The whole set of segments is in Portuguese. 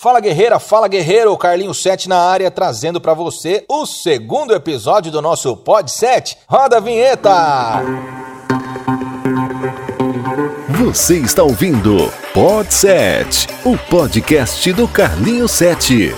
Fala guerreira, fala guerreiro, Carlinho 7 na área trazendo para você o segundo episódio do nosso Pod 7. Roda a vinheta! Você está ouvindo Pod 7, o podcast do Carlinho 7.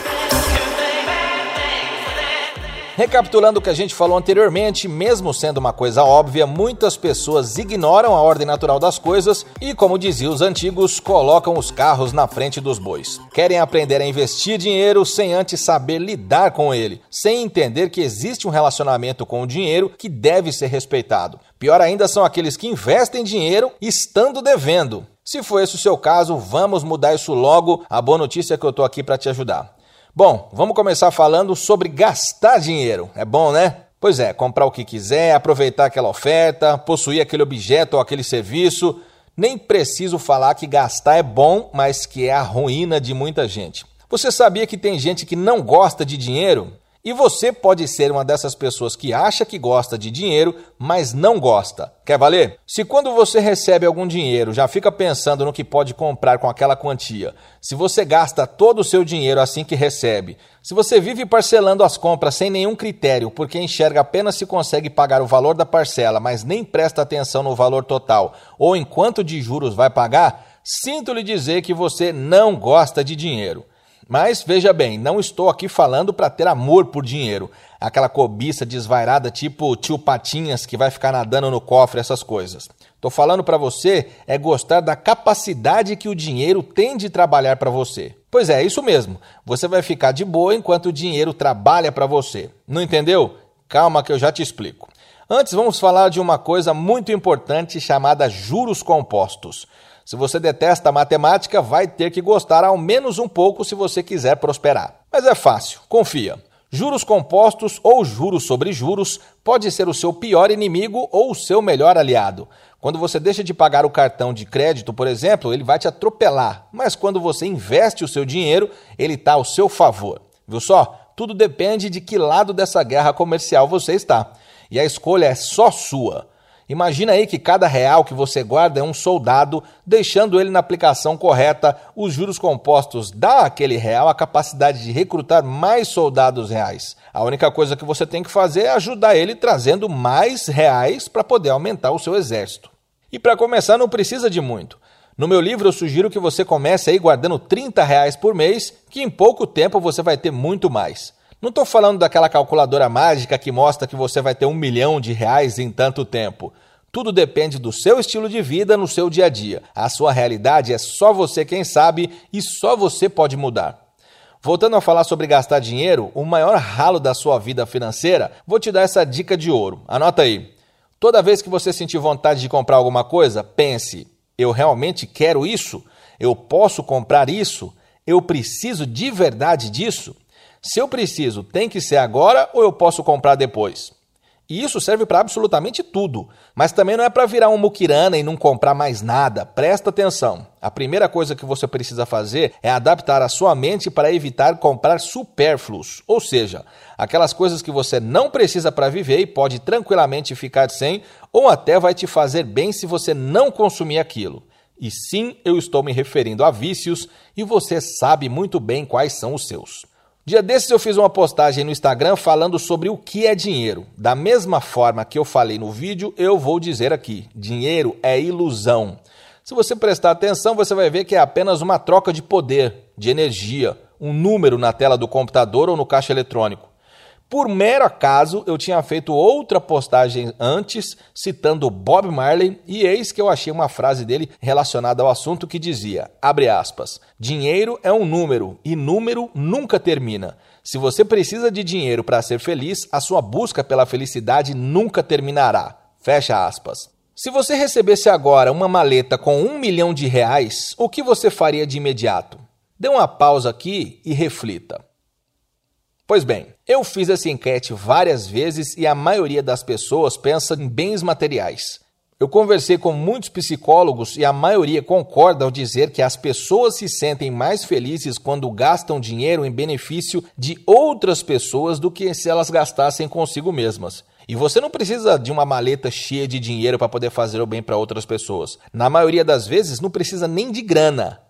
Recapitulando o que a gente falou anteriormente, mesmo sendo uma coisa óbvia, muitas pessoas ignoram a ordem natural das coisas e, como diziam os antigos, colocam os carros na frente dos bois. Querem aprender a investir dinheiro sem antes saber lidar com ele, sem entender que existe um relacionamento com o dinheiro que deve ser respeitado. Pior ainda são aqueles que investem dinheiro estando devendo. Se for esse o seu caso, vamos mudar isso logo. A boa notícia é que eu estou aqui para te ajudar. Bom, vamos começar falando sobre gastar dinheiro. É bom, né? Pois é, comprar o que quiser, aproveitar aquela oferta, possuir aquele objeto ou aquele serviço. Nem preciso falar que gastar é bom, mas que é a ruína de muita gente. Você sabia que tem gente que não gosta de dinheiro? E você pode ser uma dessas pessoas que acha que gosta de dinheiro, mas não gosta. Quer valer? Se quando você recebe algum dinheiro já fica pensando no que pode comprar com aquela quantia, se você gasta todo o seu dinheiro assim que recebe, se você vive parcelando as compras sem nenhum critério, porque enxerga apenas se consegue pagar o valor da parcela, mas nem presta atenção no valor total ou em quanto de juros vai pagar, sinto lhe dizer que você não gosta de dinheiro. Mas veja bem, não estou aqui falando para ter amor por dinheiro, aquela cobiça desvairada tipo tio Patinhas que vai ficar nadando no cofre, essas coisas. Estou falando para você é gostar da capacidade que o dinheiro tem de trabalhar para você. Pois é, isso mesmo. Você vai ficar de boa enquanto o dinheiro trabalha para você. Não entendeu? Calma que eu já te explico. Antes, vamos falar de uma coisa muito importante chamada juros compostos. Se você detesta matemática, vai ter que gostar ao menos um pouco se você quiser prosperar. Mas é fácil, confia. Juros compostos ou juros sobre juros pode ser o seu pior inimigo ou o seu melhor aliado. Quando você deixa de pagar o cartão de crédito, por exemplo, ele vai te atropelar. Mas quando você investe o seu dinheiro, ele está ao seu favor. Viu só? Tudo depende de que lado dessa guerra comercial você está. E a escolha é só sua. Imagina aí que cada real que você guarda é um soldado, deixando ele na aplicação correta, os juros compostos dá àquele real a capacidade de recrutar mais soldados reais. A única coisa que você tem que fazer é ajudar ele trazendo mais reais para poder aumentar o seu exército. E para começar não precisa de muito. No meu livro eu sugiro que você comece aí guardando 30 reais por mês, que em pouco tempo você vai ter muito mais. Não estou falando daquela calculadora mágica que mostra que você vai ter um milhão de reais em tanto tempo. Tudo depende do seu estilo de vida no seu dia a dia. A sua realidade é só você quem sabe e só você pode mudar. Voltando a falar sobre gastar dinheiro, o maior ralo da sua vida financeira, vou te dar essa dica de ouro. Anota aí. Toda vez que você sentir vontade de comprar alguma coisa, pense: eu realmente quero isso? Eu posso comprar isso? Eu preciso de verdade disso? Se eu preciso, tem que ser agora ou eu posso comprar depois? E isso serve para absolutamente tudo. Mas também não é para virar um muquirana e não comprar mais nada. Presta atenção. A primeira coisa que você precisa fazer é adaptar a sua mente para evitar comprar supérfluos, ou seja, aquelas coisas que você não precisa para viver e pode tranquilamente ficar sem, ou até vai te fazer bem se você não consumir aquilo. E sim, eu estou me referindo a vícios e você sabe muito bem quais são os seus. Dia desses eu fiz uma postagem no Instagram falando sobre o que é dinheiro. Da mesma forma que eu falei no vídeo, eu vou dizer aqui: dinheiro é ilusão. Se você prestar atenção, você vai ver que é apenas uma troca de poder, de energia, um número na tela do computador ou no caixa eletrônico. Por mero acaso, eu tinha feito outra postagem antes, citando Bob Marley, e eis que eu achei uma frase dele relacionada ao assunto que dizia, abre aspas, dinheiro é um número, e número nunca termina. Se você precisa de dinheiro para ser feliz, a sua busca pela felicidade nunca terminará. Fecha aspas. Se você recebesse agora uma maleta com um milhão de reais, o que você faria de imediato? Dê uma pausa aqui e reflita. Pois bem, eu fiz essa enquete várias vezes e a maioria das pessoas pensa em bens materiais. Eu conversei com muitos psicólogos e a maioria concorda ao dizer que as pessoas se sentem mais felizes quando gastam dinheiro em benefício de outras pessoas do que se elas gastassem consigo mesmas. E você não precisa de uma maleta cheia de dinheiro para poder fazer o bem para outras pessoas. Na maioria das vezes, não precisa nem de grana.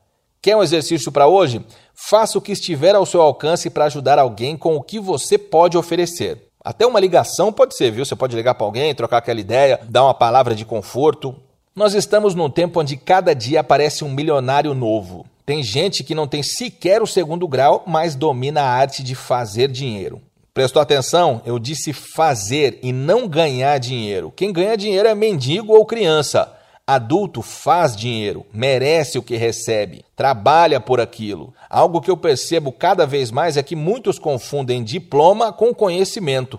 Quer um exercício para hoje? Faça o que estiver ao seu alcance para ajudar alguém com o que você pode oferecer. Até uma ligação pode ser, viu? Você pode ligar para alguém, trocar aquela ideia, dar uma palavra de conforto. Nós estamos num tempo onde cada dia aparece um milionário novo. Tem gente que não tem sequer o segundo grau, mas domina a arte de fazer dinheiro. Prestou atenção? Eu disse fazer e não ganhar dinheiro. Quem ganha dinheiro é mendigo ou criança. Adulto faz dinheiro, merece o que recebe, trabalha por aquilo. Algo que eu percebo cada vez mais é que muitos confundem diploma com conhecimento.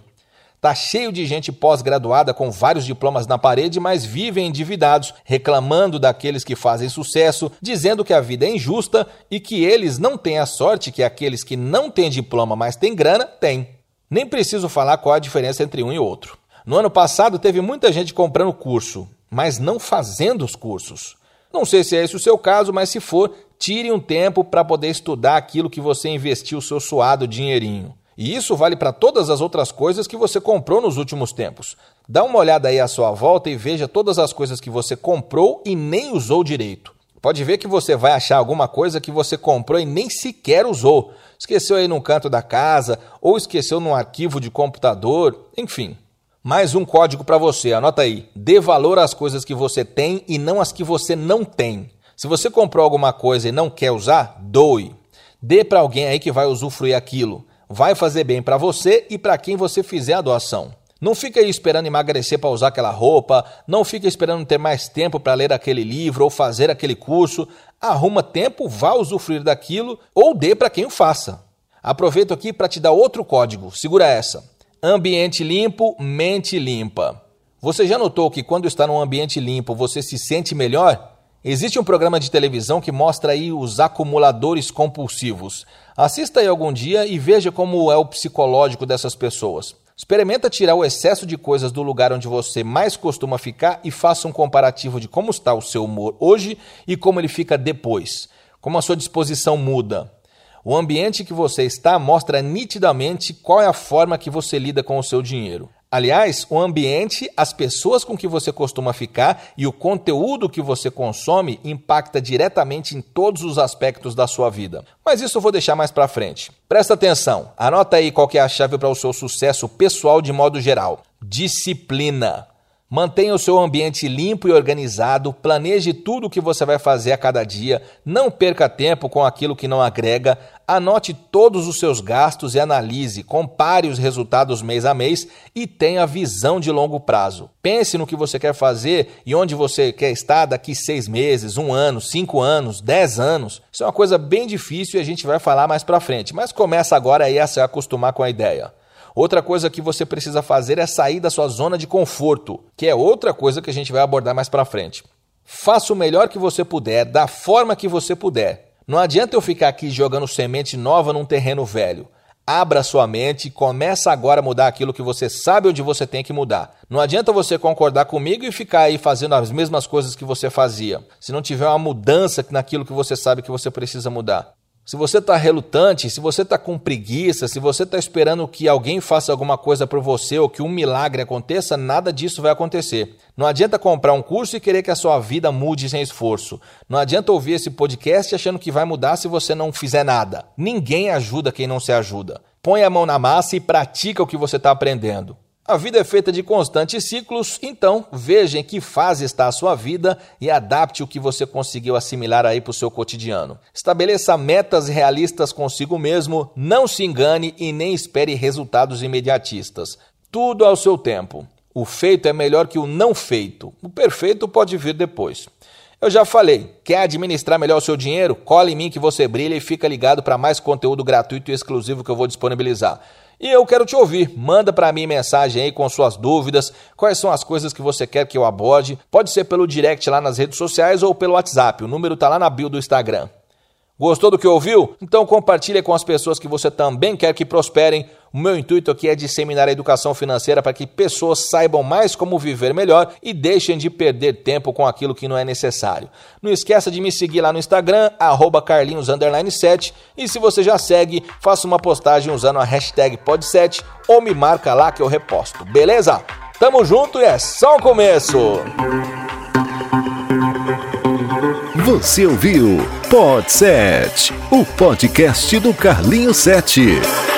Tá cheio de gente pós-graduada com vários diplomas na parede, mas vivem endividados, reclamando daqueles que fazem sucesso, dizendo que a vida é injusta e que eles não têm a sorte que aqueles que não têm diploma, mas têm grana, têm. Nem preciso falar qual a diferença entre um e outro. No ano passado teve muita gente comprando curso mas não fazendo os cursos. Não sei se é esse o seu caso, mas se for, tire um tempo para poder estudar aquilo que você investiu o seu suado dinheirinho. E isso vale para todas as outras coisas que você comprou nos últimos tempos. Dá uma olhada aí à sua volta e veja todas as coisas que você comprou e nem usou direito. Pode ver que você vai achar alguma coisa que você comprou e nem sequer usou. Esqueceu aí num canto da casa, ou esqueceu num arquivo de computador, enfim. Mais um código para você, anota aí. Dê valor às coisas que você tem e não às que você não tem. Se você comprou alguma coisa e não quer usar, doe. Dê para alguém aí que vai usufruir aquilo. Vai fazer bem para você e para quem você fizer a doação. Não fica aí esperando emagrecer para usar aquela roupa, não fica esperando ter mais tempo para ler aquele livro ou fazer aquele curso. Arruma tempo, vá usufruir daquilo ou dê para quem o faça. Aproveito aqui para te dar outro código. Segura essa. Ambiente limpo, mente limpa. Você já notou que quando está num ambiente limpo você se sente melhor? Existe um programa de televisão que mostra aí os acumuladores compulsivos. Assista aí algum dia e veja como é o psicológico dessas pessoas. Experimenta tirar o excesso de coisas do lugar onde você mais costuma ficar e faça um comparativo de como está o seu humor hoje e como ele fica depois. Como a sua disposição muda. O ambiente que você está mostra nitidamente qual é a forma que você lida com o seu dinheiro. Aliás, o ambiente, as pessoas com que você costuma ficar e o conteúdo que você consome impacta diretamente em todos os aspectos da sua vida. Mas isso eu vou deixar mais para frente. Presta atenção, anota aí qual é a chave para o seu sucesso pessoal de modo geral. Disciplina. Mantenha o seu ambiente limpo e organizado, planeje tudo o que você vai fazer a cada dia, não perca tempo com aquilo que não agrega, anote todos os seus gastos e analise, compare os resultados mês a mês e tenha visão de longo prazo. Pense no que você quer fazer e onde você quer estar daqui seis meses, um ano, cinco anos, dez anos. Isso é uma coisa bem difícil e a gente vai falar mais para frente, mas começa agora aí a se acostumar com a ideia. Outra coisa que você precisa fazer é sair da sua zona de conforto, que é outra coisa que a gente vai abordar mais para frente. Faça o melhor que você puder, da forma que você puder. Não adianta eu ficar aqui jogando semente nova num terreno velho. Abra sua mente e começa agora a mudar aquilo que você sabe onde você tem que mudar. Não adianta você concordar comigo e ficar aí fazendo as mesmas coisas que você fazia, se não tiver uma mudança naquilo que você sabe que você precisa mudar. Se você está relutante, se você está com preguiça, se você está esperando que alguém faça alguma coisa por você ou que um milagre aconteça, nada disso vai acontecer. Não adianta comprar um curso e querer que a sua vida mude sem esforço. Não adianta ouvir esse podcast achando que vai mudar se você não fizer nada. Ninguém ajuda quem não se ajuda. Põe a mão na massa e pratica o que você está aprendendo. A vida é feita de constantes ciclos, então veja em que fase está a sua vida e adapte o que você conseguiu assimilar aí para o seu cotidiano. Estabeleça metas realistas consigo mesmo, não se engane e nem espere resultados imediatistas. Tudo ao seu tempo. O feito é melhor que o não feito. O perfeito pode vir depois. Eu já falei, quer administrar melhor o seu dinheiro? Cole em mim que você brilha e fica ligado para mais conteúdo gratuito e exclusivo que eu vou disponibilizar. E eu quero te ouvir. Manda para mim mensagem aí com suas dúvidas, quais são as coisas que você quer que eu aborde. Pode ser pelo direct lá nas redes sociais ou pelo WhatsApp. O número tá lá na bio do Instagram. Gostou do que ouviu? Então compartilhe com as pessoas que você também quer que prosperem. O meu intuito aqui é disseminar a educação financeira para que pessoas saibam mais como viver melhor e deixem de perder tempo com aquilo que não é necessário. Não esqueça de me seguir lá no Instagram, carlinhos7 e se você já segue, faça uma postagem usando a hashtag pod7 ou me marca lá que eu reposto, beleza? Tamo junto e é só o começo! Você ouviu Pod 7, o podcast do Carlinho 7.